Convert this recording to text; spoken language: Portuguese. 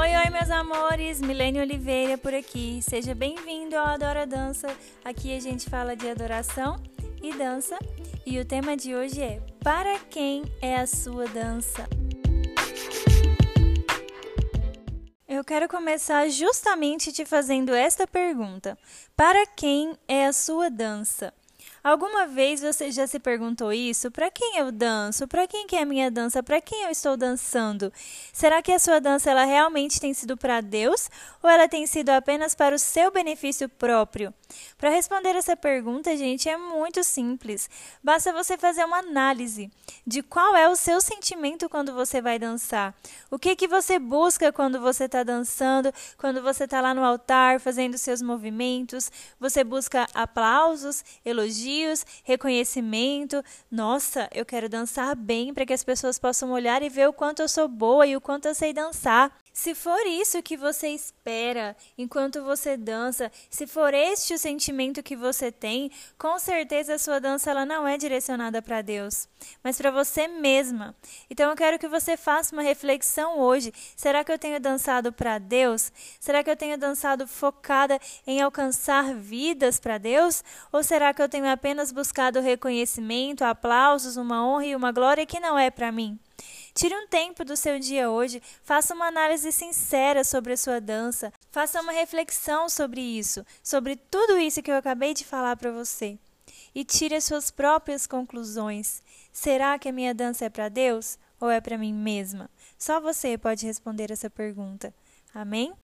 Oi, oi, meus amores! Milene Oliveira por aqui. Seja bem-vindo ao Adora Dança. Aqui a gente fala de adoração e dança. E o tema de hoje é: Para quem é a sua dança? Eu quero começar justamente te fazendo esta pergunta: Para quem é a sua dança? Alguma vez você já se perguntou isso? Para quem eu danço? Para quem que é a minha dança? Para quem eu estou dançando? Será que a sua dança ela realmente tem sido para Deus ou ela tem sido apenas para o seu benefício próprio? Para responder essa pergunta, gente, é muito simples. Basta você fazer uma análise de qual é o seu sentimento quando você vai dançar. O que que você busca quando você está dançando, quando você está lá no altar fazendo seus movimentos? Você busca aplausos, elogios, reconhecimento. Nossa, eu quero dançar bem para que as pessoas possam olhar e ver o quanto eu sou boa e o quanto eu sei dançar. Se for isso que você espera enquanto você dança, se for este o sentimento que você tem, com certeza a sua dança ela não é direcionada para Deus, mas para você mesma. Então eu quero que você faça uma reflexão hoje. Será que eu tenho dançado para Deus? Será que eu tenho dançado focada em alcançar vidas para Deus? Ou será que eu tenho apenas buscado reconhecimento, aplausos, uma honra e uma glória que não é para mim? Tire um tempo do seu dia hoje, faça uma análise sincera sobre a sua dança, faça uma reflexão sobre isso, sobre tudo isso que eu acabei de falar para você. E tire as suas próprias conclusões. Será que a minha dança é para Deus ou é para mim mesma? Só você pode responder essa pergunta. Amém?